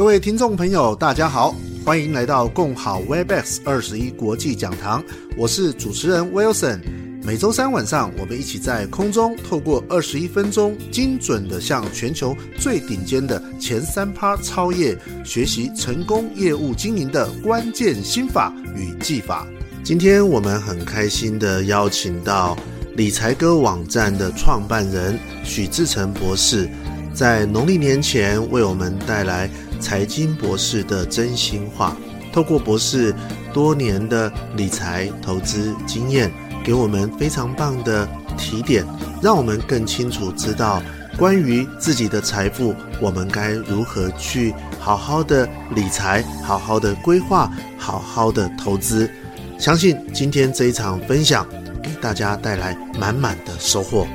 各位听众朋友，大家好，欢迎来到共好 Webex 二十一国际讲堂，我是主持人 Wilson。每周三晚上，我们一起在空中透过二十一分钟，精准地向全球最顶尖的前三趴超业学习成功业务经营的关键心法与技法。今天我们很开心地邀请到理财哥网站的创办人许志成博士，在农历年前为我们带来财经博士的真心话，透过博士多年的理财投资经验，给我们非常棒的提点，让我们更清楚知道关于自己的财富，我们该如何去好好的理财，好好的规划，好好的投资。相信今天这一场分享，给大家带来满满的收获。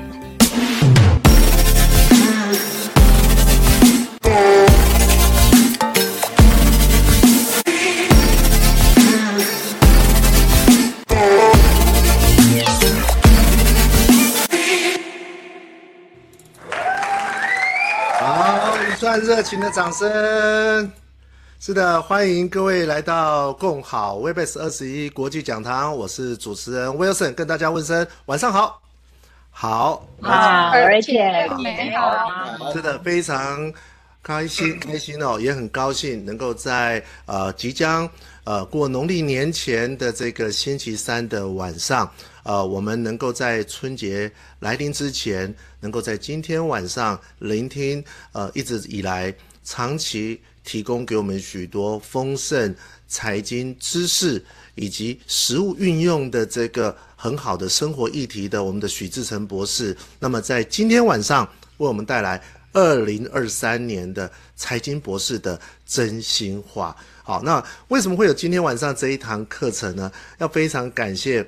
热情的掌声，是的，欢迎各位来到共好 Webex 二十一国际讲堂，我是主持人 Wilson，跟大家问声晚上好，好，啊，而且美好，是的，非常开心，开心哦，也很高兴能够在呃即将呃过农历年前的这个星期三的晚上。呃，我们能够在春节来临之前，能够在今天晚上聆听，呃，一直以来长期提供给我们许多丰盛财经知识以及实务运用的这个很好的生活议题的我们的许志成博士，那么在今天晚上为我们带来二零二三年的财经博士的真心话。好，那为什么会有今天晚上这一堂课程呢？要非常感谢。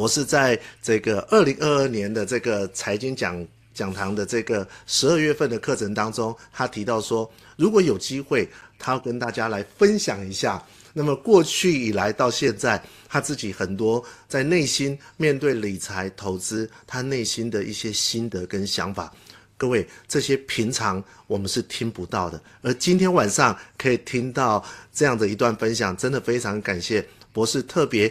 博士在这个二零二二年的这个财经讲讲堂的这个十二月份的课程当中，他提到说，如果有机会，他要跟大家来分享一下，那么过去以来到现在，他自己很多在内心面对理财投资，他内心的一些心得跟想法。各位，这些平常我们是听不到的，而今天晚上可以听到这样的一段分享，真的非常感谢博士特别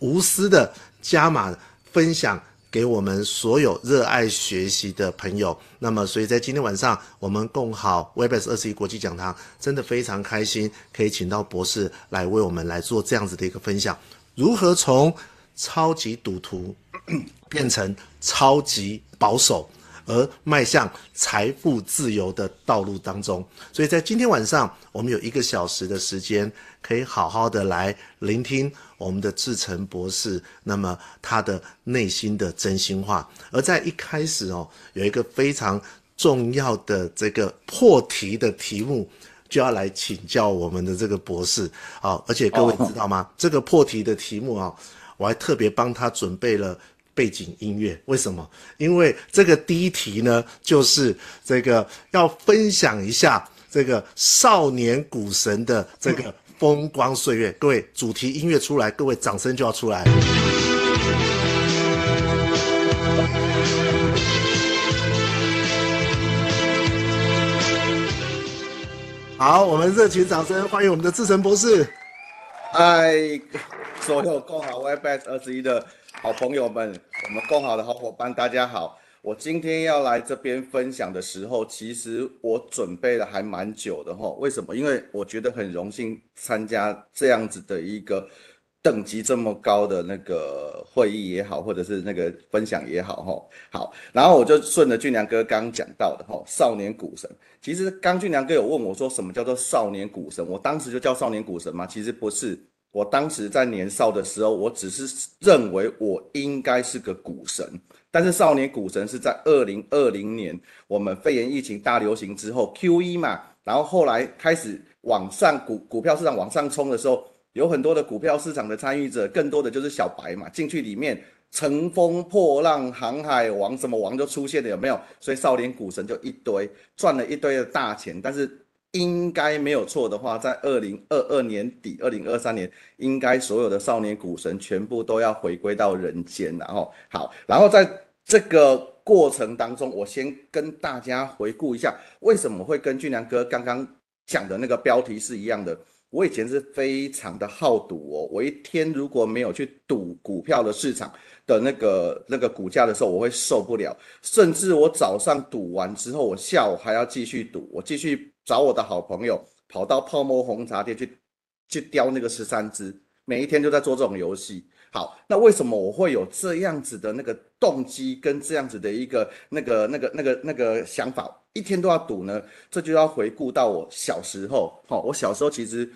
无私的。加码分享给我们所有热爱学习的朋友。那么，所以在今天晚上，我们共好 Webex 二十一国际讲堂，真的非常开心，可以请到博士来为我们来做这样子的一个分享，如何从超级赌徒 变成超级保守。而迈向财富自由的道路当中，所以在今天晚上，我们有一个小时的时间，可以好好的来聆听我们的志成博士，那么他的内心的真心话。而在一开始哦，有一个非常重要的这个破题的题目，就要来请教我们的这个博士啊。而且各位知道吗？这个破题的题目啊，我还特别帮他准备了。背景音乐为什么？因为这个第一题呢，就是这个要分享一下这个少年股神的这个风光岁月。各位，主题音乐出来，各位掌声就要出来。好，我们热情掌声欢迎我们的志成博士。嗨，所有共好 WebS 二十一的。好朋友们，我们共好的好伙伴，大家好。我今天要来这边分享的时候，其实我准备了还蛮久的哈。为什么？因为我觉得很荣幸参加这样子的一个等级这么高的那个会议也好，或者是那个分享也好哈。好，然后我就顺着俊良哥刚刚讲到的哈，少年股神。其实刚俊良哥有问我说，什么叫做少年股神？我当时就叫少年股神吗？其实不是。我当时在年少的时候，我只是认为我应该是个股神，但是少年股神是在二零二零年我们肺炎疫情大流行之后，QE 嘛，然后后来开始往上股股票市场往上冲的时候，有很多的股票市场的参与者，更多的就是小白嘛，进去里面乘风破浪，航海王什么王就出现了，有没有？所以少年股神就一堆赚了一堆的大钱，但是。应该没有错的话，在二零二二年底、二零二三年，应该所有的少年股神全部都要回归到人间，然后好，然后在这个过程当中，我先跟大家回顾一下，为什么会跟俊良哥刚刚讲的那个标题是一样的。我以前是非常的好赌哦，我一天如果没有去赌股票的市场的那个那个股价的时候，我会受不了。甚至我早上赌完之后，我下午还要继续赌，我继续找我的好朋友跑到泡沫红茶店去去叼那个十三只，每一天都在做这种游戏。好，那为什么我会有这样子的那个动机跟这样子的一个那个那个那个那个想法？一天都要赌呢，这就要回顾到我小时候。哈，我小时候其实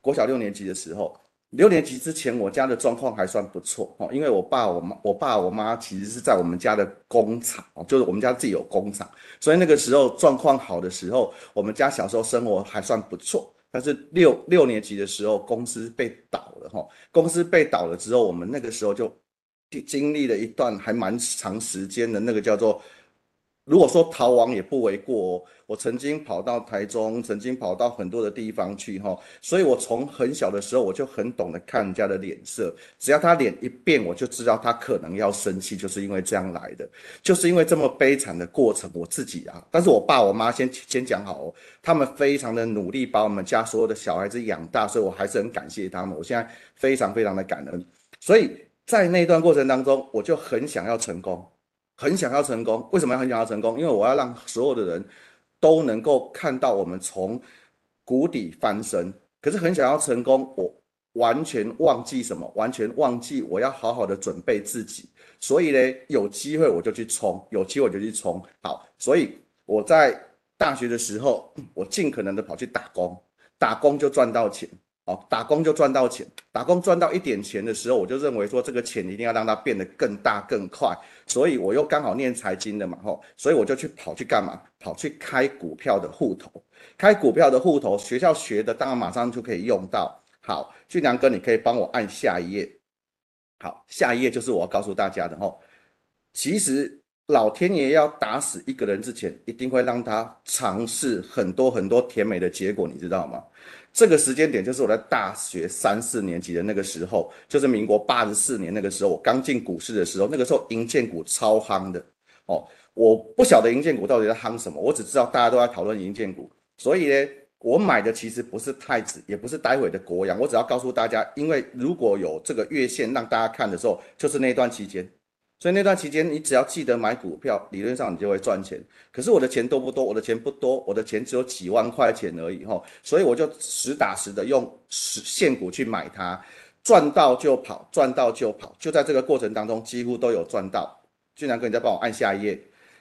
国小六年级的时候，六年级之前我家的状况还算不错。哦，因为我爸我妈我爸我妈其实是在我们家的工厂哦，就是我们家自己有工厂，所以那个时候状况好的时候，我们家小时候生活还算不错。但是六六年级的时候，公司被倒了。哈，公司被倒了之后，我们那个时候就经历了一段还蛮长时间的那个叫做。如果说逃亡也不为过哦，我曾经跑到台中，曾经跑到很多的地方去哈，所以我从很小的时候我就很懂得看人家的脸色，只要他脸一变，我就知道他可能要生气，就是因为这样来的，就是因为这么悲惨的过程，我自己啊，但是我爸我妈先先讲好哦，他们非常的努力把我们家所有的小孩子养大，所以我还是很感谢他们，我现在非常非常的感恩，所以在那段过程当中，我就很想要成功。很想要成功，为什么要很想要成功？因为我要让所有的人都能够看到我们从谷底翻身。可是很想要成功，我完全忘记什么？完全忘记我要好好的准备自己。所以呢，有机会我就去冲，有机会我就去冲。好，所以我在大学的时候，我尽可能的跑去打工，打工就赚到钱。打工就赚到钱，打工赚到一点钱的时候，我就认为说这个钱一定要让它变得更大更快，所以我又刚好念财经的嘛，吼，所以我就去跑去干嘛？跑去开股票的户头，开股票的户头，学校学的当然马上就可以用到。好，俊良哥，你可以帮我按下一页。好，下一页就是我要告诉大家的吼，其实老天爷要打死一个人之前，一定会让他尝试很多很多甜美的结果，你知道吗？这个时间点就是我在大学三四年级的那个时候，就是民国八十四年那个时候，我刚进股市的时候，那个时候银建股超夯的哦。我不晓得银建股到底在夯什么，我只知道大家都在讨论银建股，所以呢，我买的其实不是太子，也不是待会的国阳，我只要告诉大家，因为如果有这个月线让大家看的时候，就是那段期间。所以那段期间，你只要记得买股票，理论上你就会赚钱。可是我的钱多不多？我的钱不多，我的钱只有几万块钱而已哈。所以我就实打实的用实现股去买它，赚到就跑，赚到就跑。就在这个过程当中，几乎都有赚到。俊南哥，你再帮我按下一页，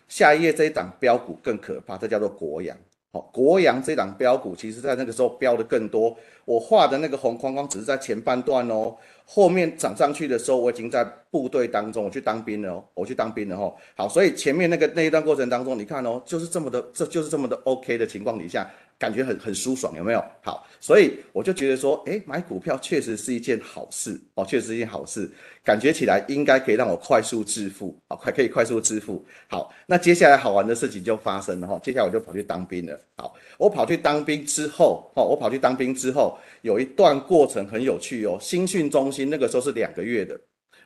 下一页这一档标股更可怕，这叫做国阳。好，国阳这档标股，其实在那个时候标的更多。我画的那个红框框只是在前半段哦。后面涨上去的时候，我已经在部队当中，我去当兵了哦，我去当兵了哦。好，所以前面那个那一段过程当中，你看哦，就是这么的，这就是这么的 OK 的情况底下。感觉很很舒爽，有没有？好，所以我就觉得说，诶，买股票确实是一件好事哦，确实是一件好事，感觉起来应该可以让我快速致富，哦，还可以快速致富。好，那接下来好玩的事情就发生了哈，接下来我就跑去当兵了。好，我跑去当兵之后，哦，我跑去当兵之后，有一段过程很有趣哦。新训中心那个时候是两个月的，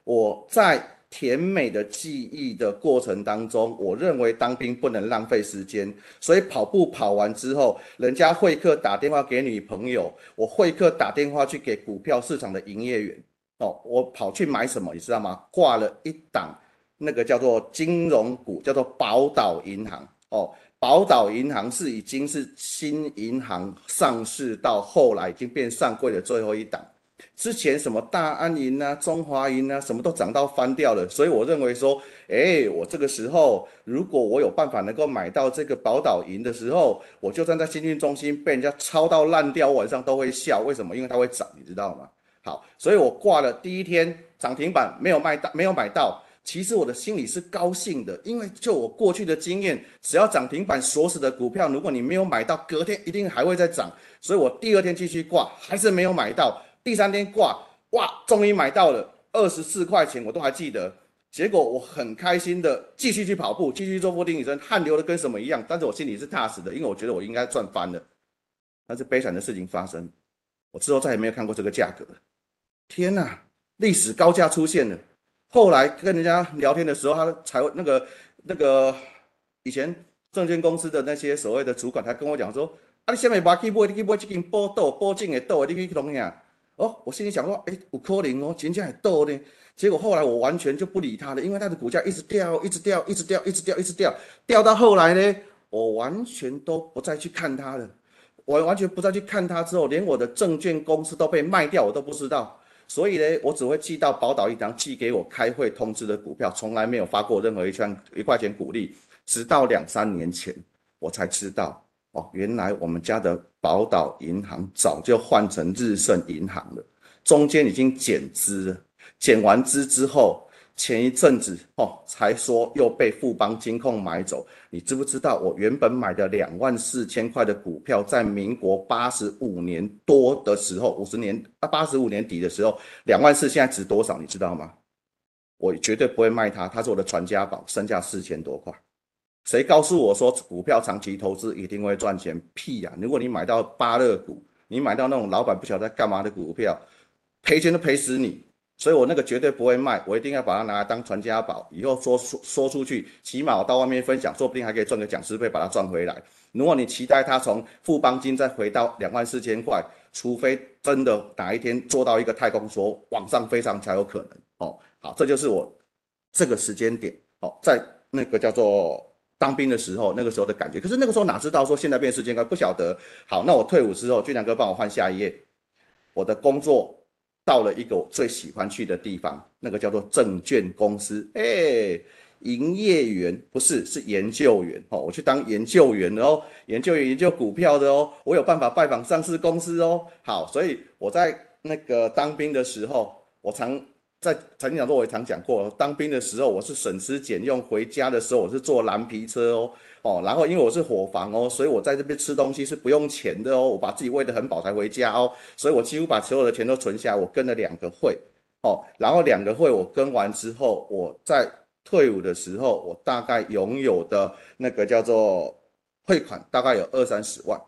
我在。甜美的记忆的过程当中，我认为当兵不能浪费时间，所以跑步跑完之后，人家会客打电话给女朋友，我会客打电话去给股票市场的营业员，哦，我跑去买什么，你知道吗？挂了一档那个叫做金融股，叫做宝岛银行，哦，宝岛银行是已经是新银行上市到后来已经变上柜的最后一档。之前什么大安银啊、中华银啊，什么都涨到翻掉了，所以我认为说，哎，我这个时候如果我有办法能够买到这个宝岛银的时候，我就站在新训中心被人家抄到烂掉，我晚上都会笑。为什么？因为它会涨，你知道吗？好，所以我挂了第一天涨停板没有卖到，没有买到。其实我的心里是高兴的，因为就我过去的经验，只要涨停板锁死的股票，如果你没有买到，隔天一定还会再涨。所以我第二天继续挂，还是没有买到。第三天挂，哇，终于买到了二十四块钱，我都还记得。结果我很开心的继续去跑步，继续做伏地挺身，汗流的跟什么一样。但是我心里是踏实的，因为我觉得我应该赚翻了。但是悲惨的事情发生，我之后再也没有看过这个价格。天哪，历史高价出现了。后来跟人家聊天的时候，他才那个那个以前证券公司的那些所谓的主管，他跟我讲说。啊，你现在没去买，你去买这间宝岛宝静的岛，你去弄呀？哦，我心里想说，哎、欸，有可能哦，真正会倒呢。结果后来我完全就不理他了，因为他的股价一直掉，一直掉，一直掉，一直掉，一直掉，掉到后来呢，我完全都不再去看他了。我完全不再去看他之后，连我的证券公司都被卖掉，我都不知道。所以呢，我只会寄到宝岛银行寄给我开会通知的股票，从来没有发过任何一串一块钱股利。直到两三年前，我才知道哦，原来我们家的宝岛银行早就换成日盛银行了，中间已经减资了。减完资之后，前一阵子哦，才说又被富邦金控买走。你知不知道，我原本买的两万四千块的股票，在民国八十五年多的时候，五十年啊，八十五年底的时候，两万四现在值多少？你知道吗？我绝对不会卖它，它是我的传家宝，身价四千多块。谁告诉我说股票长期投资一定会赚钱？屁呀、如果你买到芭乐股，你买到那种老板不晓得在干嘛的股票，赔钱都赔死你。所以我那个绝对不会卖，我一定要把它拿来当传家宝，以后说说说出去，起码我到外面分享，说不定还可以赚个讲师费，把它赚回来。如果你期待它从富邦金再回到两万四千块，除非真的哪一天做到一个太空梭往上飞上才有可能哦。好，这就是我这个时间点哦，在那个叫做当兵的时候，那个时候的感觉。可是那个时候哪知道说现在变时间快不晓得。好，那我退伍之后，俊良哥帮我换下一页，我的工作。到了一个我最喜欢去的地方，那个叫做证券公司，哎，营业员不是，是研究员哦。我去当研究员的哦，研究员研究股票的哦，我有办法拜访上市公司哦。好，所以我在那个当兵的时候，我常在曾经讲过，我也常讲过，当兵的时候我是省吃俭用，回家的时候我是坐蓝皮车哦。哦，然后因为我是伙房哦，所以我在这边吃东西是不用钱的哦，我把自己喂得很饱才回家哦，所以我几乎把所有的钱都存下来。我跟了两个会，哦，然后两个会我跟完之后，我在退伍的时候，我大概拥有的那个叫做汇款大概有二三十万。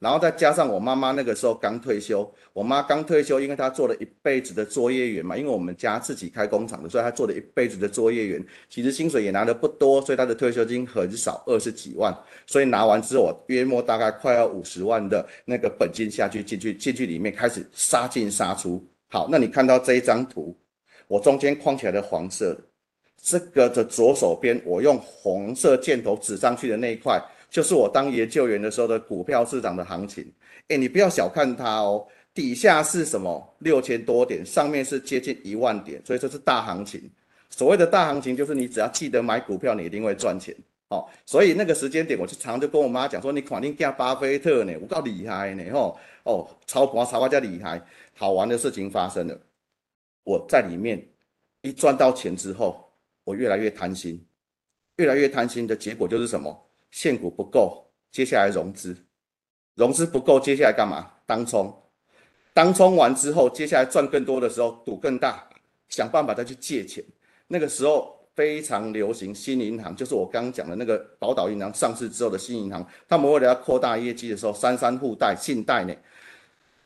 然后再加上我妈妈那个时候刚退休，我妈刚退休，因为她做了一辈子的作业员嘛，因为我们家自己开工厂的，所以她做了一辈子的作业员，其实薪水也拿得不多，所以她的退休金很少，二十几万。所以拿完之后，我约莫大概快要五十万的那个本金下去进去进去里面开始杀进杀出。好，那你看到这一张图，我中间框起来的黄色，这个的左手边我用红色箭头指上去的那一块。就是我当研究员的时候的股票市场的行情，哎，你不要小看它哦，底下是什么六千多点，上面是接近一万点，所以这是大行情。所谓的大行情，就是你只要记得买股票，你一定会赚钱哦。所以那个时间点，我就常常就跟我妈讲说，你肯定叫巴菲特呢，我够厉害呢，吼哦，超盘超盘加厉害。好玩的事情发生了，我在里面一赚到钱之后，我越来越贪心，越来越贪心的结果就是什么？现股不够，接下来融资，融资不够，接下来干嘛？当冲，当冲完之后，接下来赚更多的时候，赌更大，想办法再去借钱。那个时候非常流行新银行，就是我刚刚讲的那个宝岛银行上市之后的新银行，他们为了要扩大业绩的时候，三三互贷信贷呢，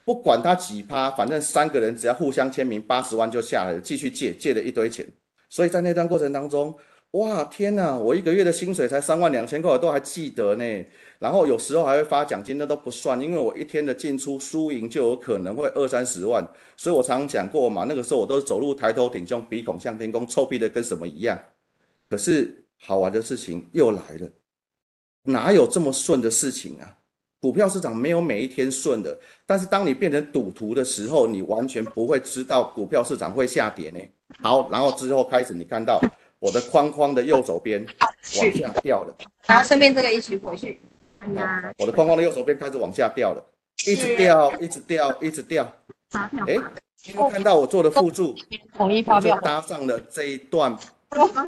不管他几趴，反正三个人只要互相签名，八十万就下来了，继续借，借了一堆钱。所以在那段过程当中。哇天呐，我一个月的薪水才三万两千块，我都还记得呢。然后有时候还会发奖金，那都不算，因为我一天的进出输赢就有可能会二三十万。所以我常常讲过嘛，那个时候我都是走路抬头挺胸，鼻孔向天空，臭屁的跟什么一样。可是好玩的事情又来了，哪有这么顺的事情啊？股票市场没有每一天顺的，但是当你变成赌徒的时候，你完全不会知道股票市场会下跌呢。好，然后之后开始你看到。我的框框的右手边往下掉了，然后顺便这个一起回去。哎呀，我的框框的右手边开始往下掉了，一直掉，一直掉，一直掉。哎，你有看到我做的辅助，统一发票，搭上了这一段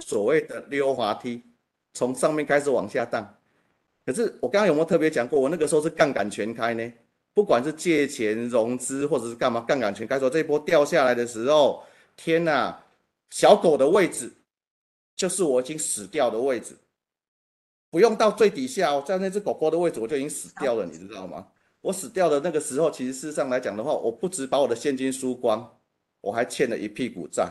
所谓的溜滑梯，从上面开始往下荡。可是我刚刚有没有特别讲过，我那个时候是杠杆全开呢？不管是借钱融资或者是干嘛，杠杆全开。说这一波掉下来的时候，天哪，小狗的位置。就是我已经死掉的位置，不用到最底下哦，在那只狗狗的位置我就已经死掉了，你知道吗？我死掉的那个时候，其实事实上来讲的话，我不止把我的现金输光，我还欠了一屁股债。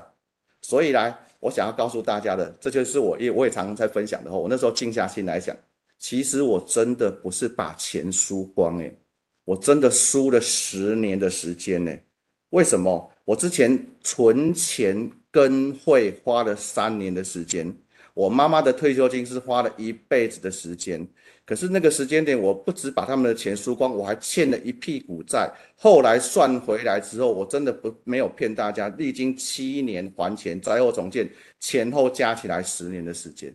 所以来，我想要告诉大家的，这就是我也我也常常在分享的话，我那时候静下心来想，其实我真的不是把钱输光诶，我真的输了十年的时间呢。为什么？我之前存钱跟会花了三年的时间，我妈妈的退休金是花了一辈子的时间。可是那个时间点，我不止把他们的钱输光，我还欠了一屁股债。后来算回来之后，我真的不没有骗大家，历经七年还钱，灾后重建前后加起来十年的时间。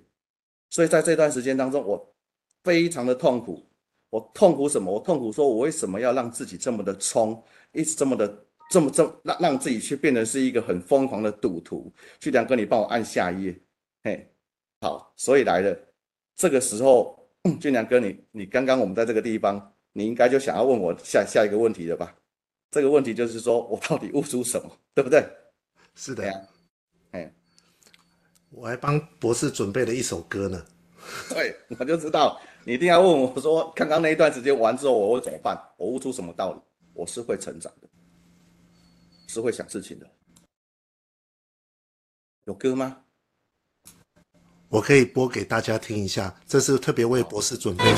所以在这段时间当中，我非常的痛苦。我痛苦什么？我痛苦说，我为什么要让自己这么的冲，一直这么的这么这么让让自己去变成是一个很疯狂的赌徒？俊良哥，你帮我按下一页。嘿，好，所以来了这个时候。俊良哥你，你你刚刚我们在这个地方，你应该就想要问我下下一个问题了吧？这个问题就是说我到底悟出什么，对不对？是的呀，哎，我还帮博士准备了一首歌呢。对，我就知道你一定要问我说，刚刚那一段时间完之后我会怎么办？我悟出什么道理？我是会成长的，是会想事情的。有歌吗？我可以播给大家听一下，这是特别为博士准备的。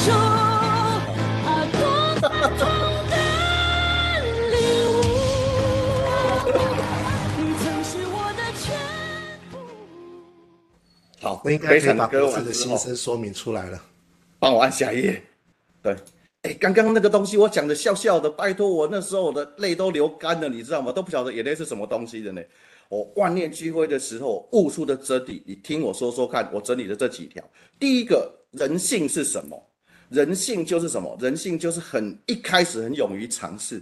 好，我应该可以把博士的心声说明出来了。帮我按下一页。对，哎，刚刚那个东西我讲的笑笑的，拜托我那时候我的泪都流干了，你知道吗？都不晓得眼泪是什么东西的呢。我万念俱灰的时候悟出的真理，你听我说说看。我整理的这几条，第一个人性是什么？人性就是什么？人性就是很一开始很勇于尝试。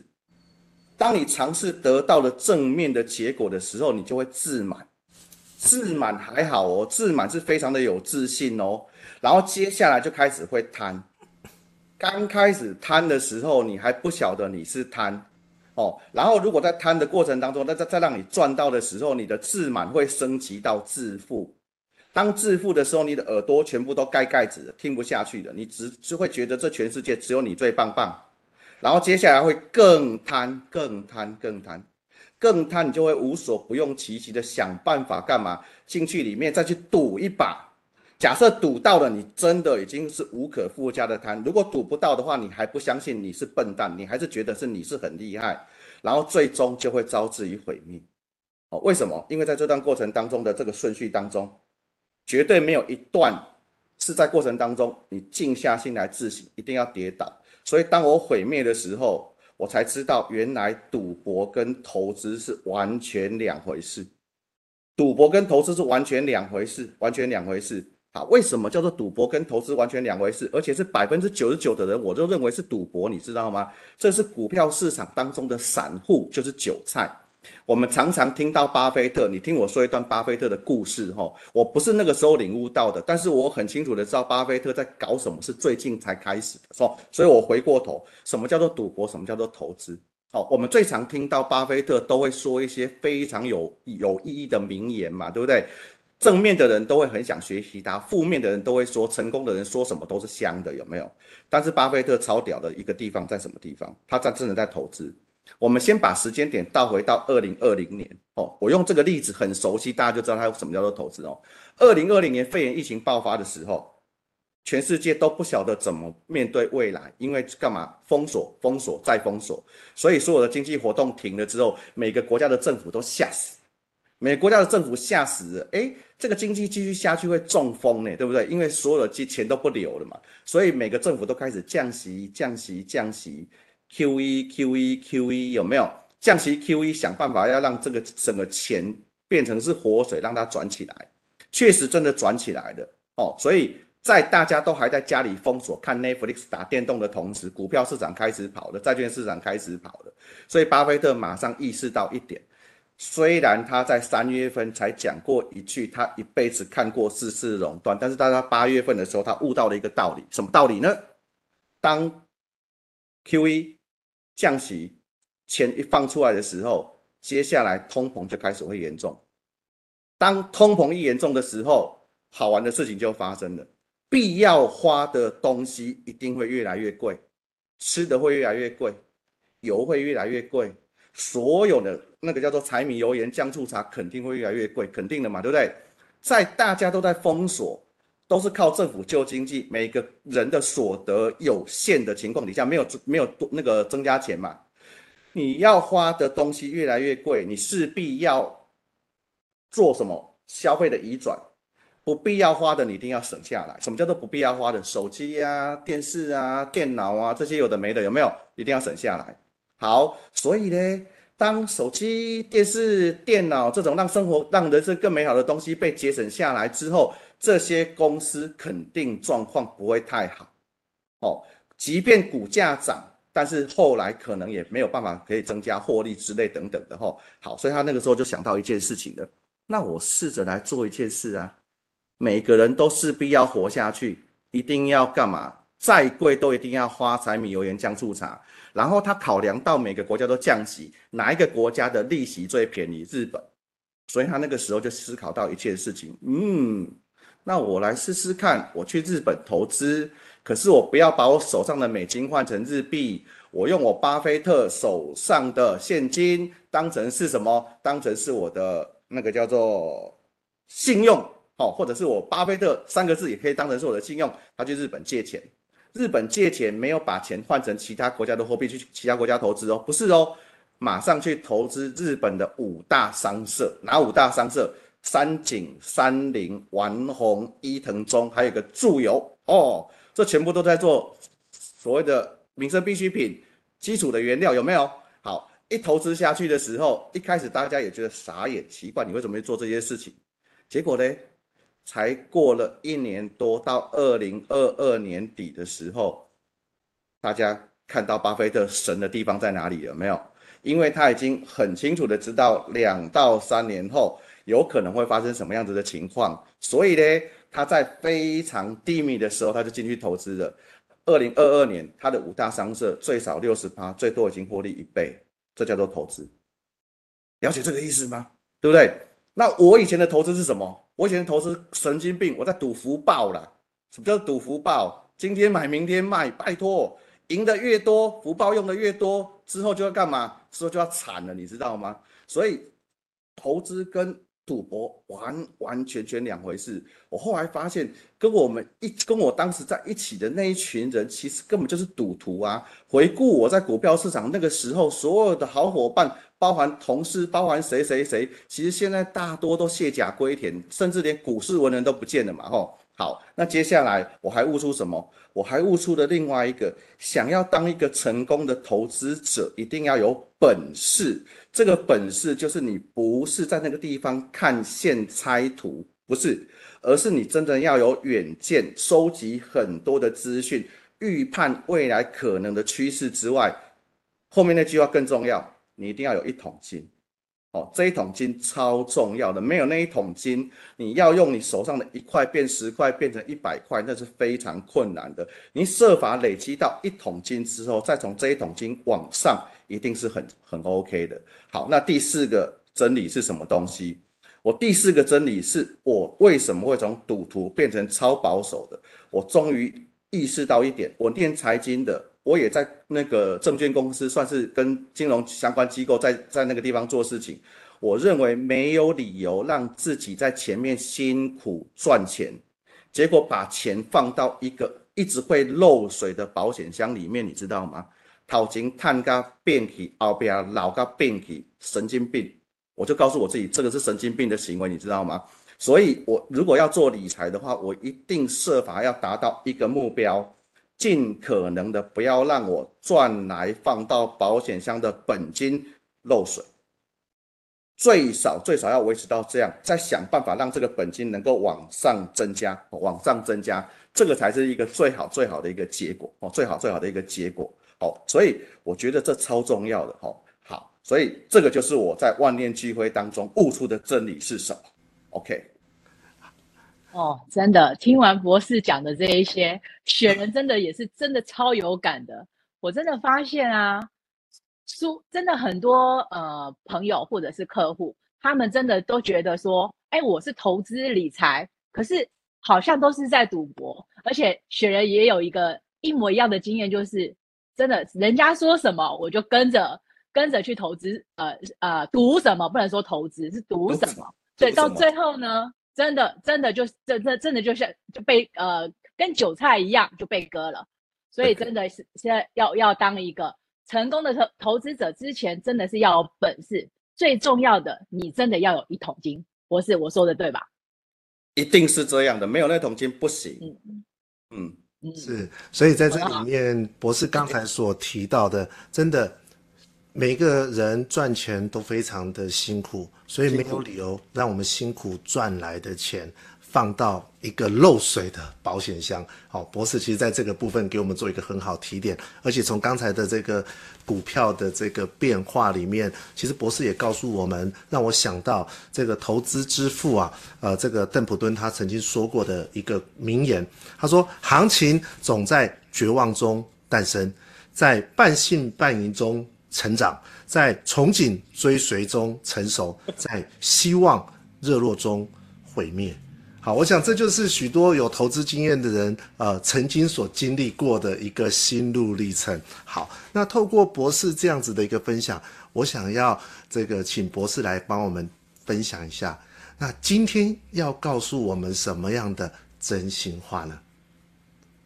当你尝试得到了正面的结果的时候，你就会自满。自满还好哦，自满是非常的有自信哦。然后接下来就开始会贪。刚开始贪的时候，你还不晓得你是贪。哦，然后如果在贪的过程当中，那再再让你赚到的时候，你的自满会升级到自负。当自负的时候，你的耳朵全部都盖盖子，听不下去了，你只只会觉得这全世界只有你最棒棒。然后接下来会更贪，更贪，更贪，更贪，你就会无所不用其极的想办法干嘛？进去里面再去赌一把。假设赌到了，你真的已经是无可复加的贪。如果赌不到的话，你还不相信你是笨蛋，你还是觉得是你是很厉害，然后最终就会招致于毁灭。哦，为什么？因为在这段过程当中的这个顺序当中，绝对没有一段是在过程当中你静下心来自省，一定要跌倒。所以当我毁灭的时候，我才知道原来赌博跟投资是完全两回事。赌博跟投资是完全两回事，完全两回事。好，为什么叫做赌博跟投资完全两回事？而且是百分之九十九的人，我就认为是赌博，你知道吗？这是股票市场当中的散户，就是韭菜。我们常常听到巴菲特，你听我说一段巴菲特的故事哈。我不是那个时候领悟到的，但是我很清楚的知道巴菲特在搞什么，是最近才开始的，说，所以我回过头，什么叫做赌博？什么叫做投资？好，我们最常听到巴菲特都会说一些非常有有意义的名言嘛，对不对？正面的人都会很想学习他，负面的人都会说成功的人说什么都是香的，有没有？但是巴菲特超屌的一个地方在什么地方？他在真的在投资。我们先把时间点倒回到二零二零年哦，我用这个例子很熟悉，大家就知道他有什么叫做投资哦。二零二零年肺炎疫情爆发的时候，全世界都不晓得怎么面对未来，因为干嘛？封锁、封锁再封锁，所以所有的经济活动停了之后，每个国家的政府都吓死。每个国家的政府吓死了，诶，这个经济继续下去会中风呢，对不对？因为所有的钱都不流了嘛，所以每个政府都开始降息、降息、降息，QE、QE、QE，有没有？降息、QE，想办法要让这个整个钱变成是活水，让它转起来，确实真的转起来了哦。所以在大家都还在家里封锁看 Netflix 打电动的同时，股票市场开始跑了，债券市场开始跑了，所以巴菲特马上意识到一点。虽然他在三月份才讲过一句，他一辈子看过四次熔断，但是在他八月份的时候，他悟到了一个道理，什么道理呢？当 QE 降息钱一放出来的时候，接下来通膨就开始会严重。当通膨一严重的时候，好玩的事情就发生了，必要花的东西一定会越来越贵，吃的会越来越贵，油会越来越贵。所有的那个叫做柴米油盐酱醋茶肯定会越来越贵，肯定的嘛，对不对？在大家都在封锁，都是靠政府救经济，每个人的所得有限的情况底下，没有没有多那个增加钱嘛，你要花的东西越来越贵，你势必要做什么消费的移转，不必要花的你一定要省下来。什么叫做不必要花的？手机啊、电视啊、电脑啊这些有的没的有没有？一定要省下来。好，所以呢，当手机、电视、电脑这种让生活、让人生更美好的东西被节省下来之后，这些公司肯定状况不会太好，哦，即便股价涨，但是后来可能也没有办法可以增加获利之类等等的吼。好，所以他那个时候就想到一件事情了，那我试着来做一件事啊，每个人都势必要活下去，一定要干嘛？再贵都一定要花柴米油盐酱醋茶。然后他考量到每个国家都降息，哪一个国家的利息最便宜？日本，所以他那个时候就思考到一件事情，嗯。那我来试试看，我去日本投资，可是我不要把我手上的美金换成日币，我用我巴菲特手上的现金当成是什么？当成是我的那个叫做信用，哦，或者是我巴菲特三个字也可以当成是我的信用。他去日本借钱，日本借钱没有把钱换成其他国家的货币去其他国家投资哦，不是哦，马上去投资日本的五大商社，哪五大商社？三井、三菱、丸红、伊藤忠，还有一个住友哦，这全部都在做所谓的民生必需品、基础的原料，有没有？好，一投资下去的时候，一开始大家也觉得傻眼，奇怪，你为什么会做这些事情？结果呢，才过了一年多，到二零二二年底的时候，大家看到巴菲特神的地方在哪里？有没有？因为他已经很清楚的知道，两到三年后。有可能会发生什么样子的情况，所以呢，他在非常低迷的时候，他就进去投资了。二零二二年，他的五大商社最少六十趴，最多已经获利一倍，这叫做投资。了解这个意思吗？对不对？那我以前的投资是什么？我以前的投资神经病，我在赌福报啦。什么叫赌福报？今天买，明天卖，拜托，赢的越多，福报用的越多，之后就要干嘛？之后就要惨了，你知道吗？所以投资跟赌博完完全全两回事。我后来发现，跟我们一跟我当时在一起的那一群人，其实根本就是赌徒啊。回顾我在股票市场那个时候，所有的好伙伴，包含同事，包含谁谁谁，其实现在大多都卸甲归田，甚至连股市文人都不见了嘛。吼，好，那接下来我还悟出什么？我还悟出了另外一个，想要当一个成功的投资者，一定要有本事。这个本事就是你不是在那个地方看线猜图，不是，而是你真的要有远见，收集很多的资讯，预判未来可能的趋势之外，后面那句话更重要，你一定要有一桶金。哦，这一桶金超重要的，没有那一桶金，你要用你手上的一块变十块，变成一百块，那是非常困难的。你设法累积到一桶金之后，再从这一桶金往上，一定是很很 OK 的。好，那第四个真理是什么东西？我第四个真理是我为什么会从赌徒变成超保守的？我终于意识到一点，我念财经的。我也在那个证券公司，算是跟金融相关机构在在那个地方做事情。我认为没有理由让自己在前面辛苦赚钱，结果把钱放到一个一直会漏水的保险箱里面，你知道吗？讨钱探个变体，后边老个变体，神经病！我就告诉我自己，这个是神经病的行为，你知道吗？所以，我如果要做理财的话，我一定设法要达到一个目标。尽可能的不要让我赚来放到保险箱的本金漏水，最少最少要维持到这样，再想办法让这个本金能够往上增加，往上增加，这个才是一个最好最好的一个结果哦，最好最好的一个结果哦，所以我觉得这超重要的哦，好，所以这个就是我在万念俱灰当中悟出的真理是什么？OK。哦，真的，听完博士讲的这一些，雪人真的也是真的超有感的。我真的发现啊，书真的很多呃朋友或者是客户，他们真的都觉得说，哎，我是投资理财，可是好像都是在赌博。而且雪人也有一个一模一样的经验，就是真的，人家说什么我就跟着跟着去投资，呃呃，赌什么不能说投资是赌什么，对，到最后呢。真的真的就真真真的就像就被呃跟韭菜一样就被割了。所以真的是现在要要当一个成功的投投资者之前，真的是要有本事。最重要的，你真的要有一桶金。博士，我说的对吧？一定是这样的，没有那桶金不行。嗯嗯嗯，是。所以在这里面，博士刚才所提到的，真的每个人赚钱都非常的辛苦，所以没有理由让我们辛苦赚来的钱。放到一个漏水的保险箱。好，博士其实在这个部分给我们做一个很好提点，而且从刚才的这个股票的这个变化里面，其实博士也告诉我们，让我想到这个投资之父啊，呃，这个邓普敦他曾经说过的一个名言，他说：“行情总在绝望中诞生，在半信半疑中成长，在憧憬追随中成熟，在希望热络中毁灭。”好，我想这就是许多有投资经验的人，呃，曾经所经历过的一个心路历程。好，那透过博士这样子的一个分享，我想要这个请博士来帮我们分享一下。那今天要告诉我们什么样的真心话呢？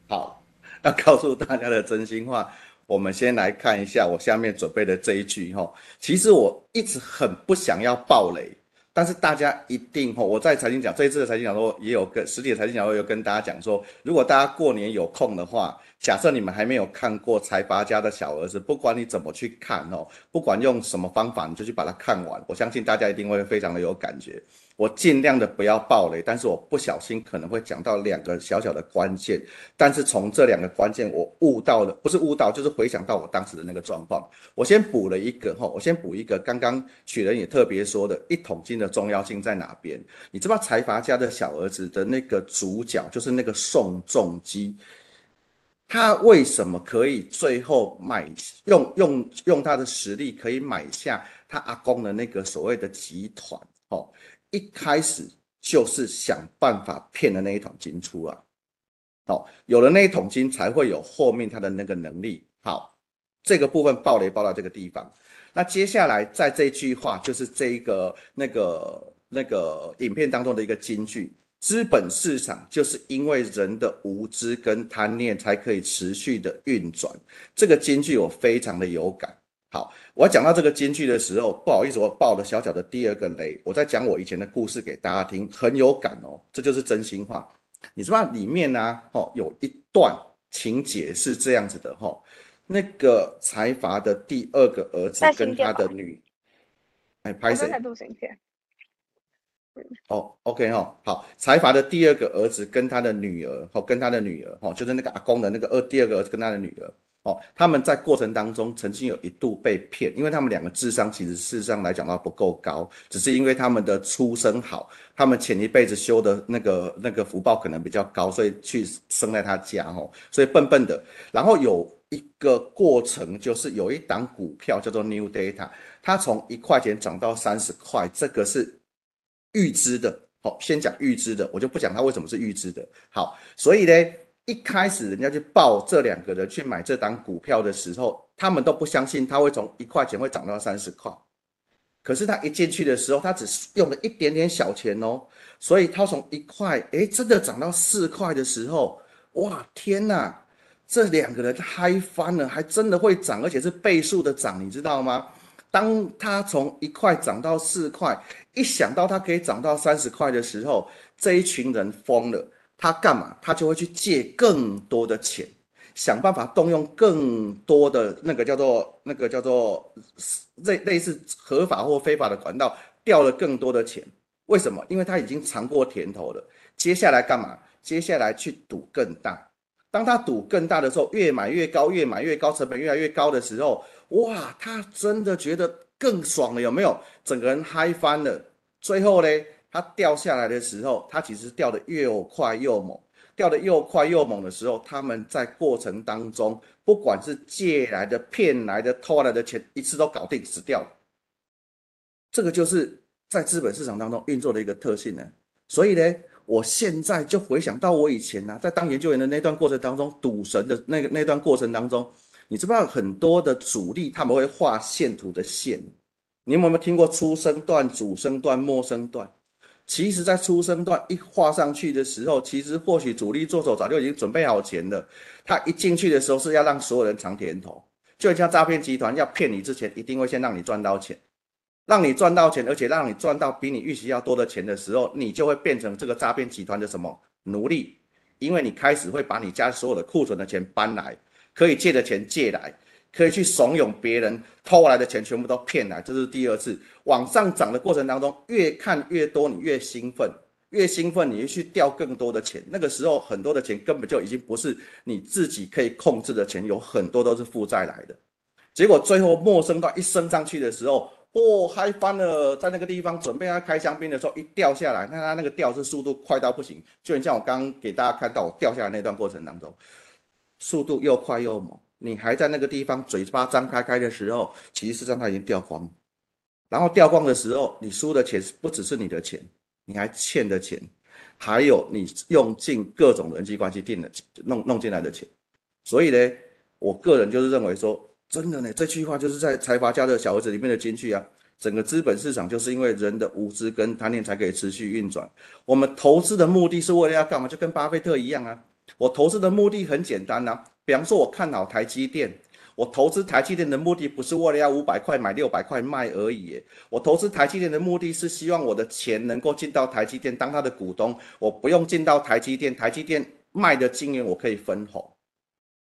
好，要告诉大家的真心话，我们先来看一下我下面准备的这一句哈。其实我一直很不想要爆雷。但是大家一定吼，我在财经讲这一次的财经讲座也有跟实体财经讲座有跟大家讲说，如果大家过年有空的话，假设你们还没有看过《财阀家的小儿子》，不管你怎么去看哦，不管用什么方法，你就去把它看完，我相信大家一定会非常的有感觉。我尽量的不要爆雷，但是我不小心可能会讲到两个小小的关键，但是从这两个关键我悟到了，不是悟到，就是回想到我当时的那个状况。我先补了一个哈，我先补一个，刚刚雪人也特别说的一桶金的重要性在哪边？你知道财阀家的小儿子的那个主角就是那个宋仲基，他为什么可以最后买用用用他的实力可以买下他阿公的那个所谓的集团？哦。一开始就是想办法骗的那一桶金出来，好，有了那一桶金，才会有后面他的那个能力。好，这个部分爆雷爆到这个地方。那接下来在这句话就是这一个那个那个影片当中的一个金句：资本市场就是因为人的无知跟贪念才可以持续的运转。这个金句我非常的有感。好，我要讲到这个金句的时候，不好意思，我爆了小小的第二个雷。我在讲我以前的故事给大家听，很有感哦，这就是真心话。你知道里面呢、啊，哦，有一段情节是这样子的哈、哦，那个财阀的第二个儿子跟他的女，哎，拍谁？哦，OK 哦，好，财阀的第二个儿子跟他的女儿，哦，跟他的女儿，哦，就是那个阿公的那个二第二个儿子跟他的女儿。哦，他们在过程当中曾经有一度被骗，因为他们两个智商其实事实上来讲到不够高，只是因为他们的出身好，他们前一辈子修的那个那个福报可能比较高，所以去生在他家哦，所以笨笨的。然后有一个过程，就是有一档股票叫做 New Data，它从一块钱涨到三十块，这个是预知的。好，先讲预知的，我就不讲它为什么是预知的。好，所以呢。一开始人家去报这两个人去买这档股票的时候，他们都不相信他会从一块钱会涨到三十块。可是他一进去的时候，他只是用了一点点小钱哦，所以他从一块，哎，真的涨到四块的时候，哇，天哪！这两个人嗨翻了，还真的会涨，而且是倍数的涨，你知道吗？当他从一块涨到四块，一想到他可以涨到三十块的时候，这一群人疯了。他干嘛？他就会去借更多的钱，想办法动用更多的那个叫做那个叫做类类似合法或非法的管道，掉了更多的钱。为什么？因为他已经尝过甜头了。接下来干嘛？接下来去赌更大。当他赌更大的时候，越买越高，越买越高，成本越来越高的时候，哇，他真的觉得更爽了，有没有？整个人嗨翻了。最后呢？它掉下来的时候，它其实掉的又快又猛，掉的又快又猛的时候，他们在过程当中，不管是借来的、骗来的、偷来的钱，一次都搞定，死掉了。这个就是在资本市场当中运作的一个特性呢。所以呢，我现在就回想到我以前呢、在当研究员的那段过程当中，赌神的那个那段过程当中，你知不知道很多的主力他们会画线图的线？你有没有听过初升段、主升段、末升段？其实在出生段一画上去的时候，其实或许主力做手早就已经准备好钱了。他一进去的时候是要让所有人尝甜头，就像诈骗集团要骗你之前，一定会先让你赚到钱，让你赚到钱，而且让你赚到比你预期要多的钱的时候，你就会变成这个诈骗集团的什么奴隶，因为你开始会把你家所有的库存的钱搬来，可以借的钱借来。可以去怂恿别人偷来的钱全部都骗来，这是第二次往上涨的过程当中，越看越多，你越兴奋，越兴奋，你就去掉更多的钱。那个时候很多的钱根本就已经不是你自己可以控制的钱，有很多都是负债来的。结果最后陌生到一升上去的时候，哦，嗨翻了，在那个地方准备要开香槟的时候，一掉下来，那它那个掉是速度快到不行，就像我刚刚给大家看到我掉下来那段过程当中，速度又快又猛。你还在那个地方嘴巴张开开的时候，其实上它已经掉光，然后掉光的时候，你输的钱不只是你的钱，你还欠的钱，还有你用尽各种人际关系定的弄弄进来的钱，所以呢，我个人就是认为说，真的呢，这句话就是在财阀家的小儿子里面的金句啊。整个资本市场就是因为人的无知跟贪念才可以持续运转。我们投资的目的是为了要干嘛？就跟巴菲特一样啊，我投资的目的很简单啊。比方说，我看好台积电，我投资台积电的目的不是为了要五百块买六百块卖而已。我投资台积电的目的是希望我的钱能够进到台积电当他的股东，我不用进到台积电，台积电卖的晶圆我可以分红。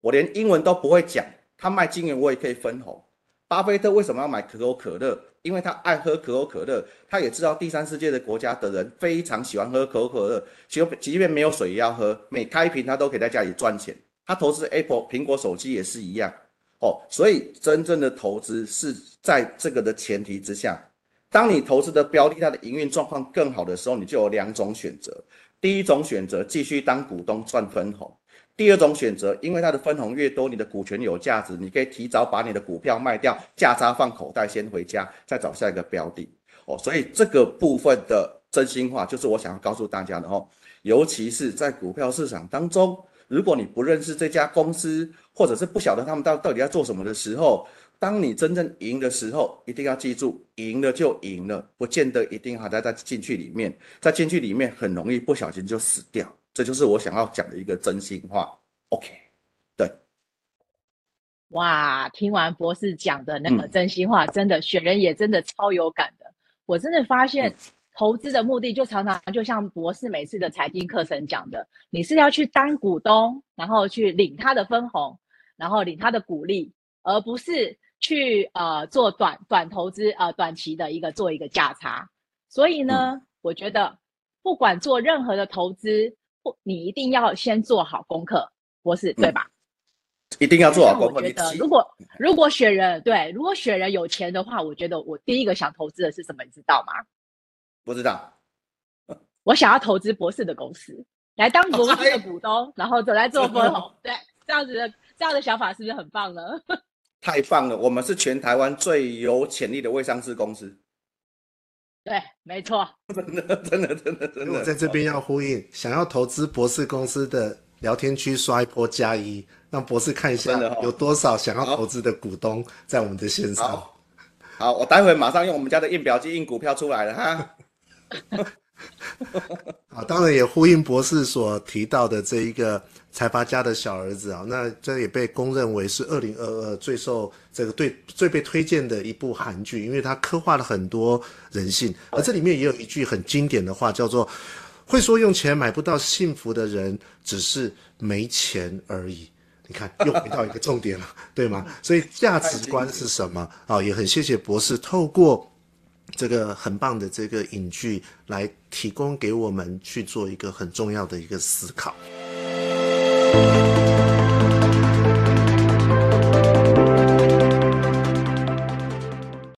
我连英文都不会讲，他卖晶圆我也可以分红。巴菲特为什么要买可口可乐？因为他爱喝可口可乐，他也知道第三世界的国家的人非常喜欢喝可口可乐，即即便没有水也要喝，每开一瓶他都可以在家里赚钱。他投资 Apple 苹果手机也是一样哦，所以真正的投资是在这个的前提之下，当你投资的标的它的营运状况更好的时候，你就有两种选择。第一种选择继续当股东赚分红，第二种选择，因为它的分红越多，你的股权有价值，你可以提早把你的股票卖掉，价差放口袋先回家，再找下一个标的哦。所以这个部分的真心话就是我想要告诉大家的哦，尤其是在股票市场当中。如果你不认识这家公司，或者是不晓得他们到到底要做什么的时候，当你真正赢的时候，一定要记住，赢了就赢了，不见得一定还在在进去里面，在进去里面很容易不小心就死掉。这就是我想要讲的一个真心话。OK，对。哇，听完博士讲的那个真心话，嗯、真的选人也真的超有感的。我真的发现。嗯投资的目的就常常就像博士每次的财经课程讲的，你是要去当股东，然后去领他的分红，然后领他的股利，而不是去呃做短短投资呃短期的一个做一个价差。所以呢，嗯、我觉得不管做任何的投资，不你一定要先做好功课，博士对吧？一定要做好功课。我觉得如果如果选人对，如果选人有钱的话，我觉得我第一个想投资的是什么，你知道吗？不知道，我想要投资博士的公司，来当公司的股东，然后走来做分红。对，这样子的这样的想法是不是很棒呢？太棒了，我们是全台湾最有潜力的未上市公司。对，没错。真的，真的，真的，真的。我在这边要呼应，想要投资博士公司的聊天区刷一波加一，让博士看一下有多少想要投资的股东在我们的线上。好，好，我待会马上用我们家的印表机印股票出来了哈。啊，当然也呼应博士所提到的这一个财阀家的小儿子啊，那这也被公认为是二零二二最受这个对最被推荐的一部韩剧，因为它刻画了很多人性，而这里面也有一句很经典的话，叫做“会说用钱买不到幸福的人，只是没钱而已”。你看，又回到一个重点了，对吗？所以价值观是什么啊？也很谢谢博士透过。这个很棒的这个影剧来提供给我们去做一个很重要的一个思考。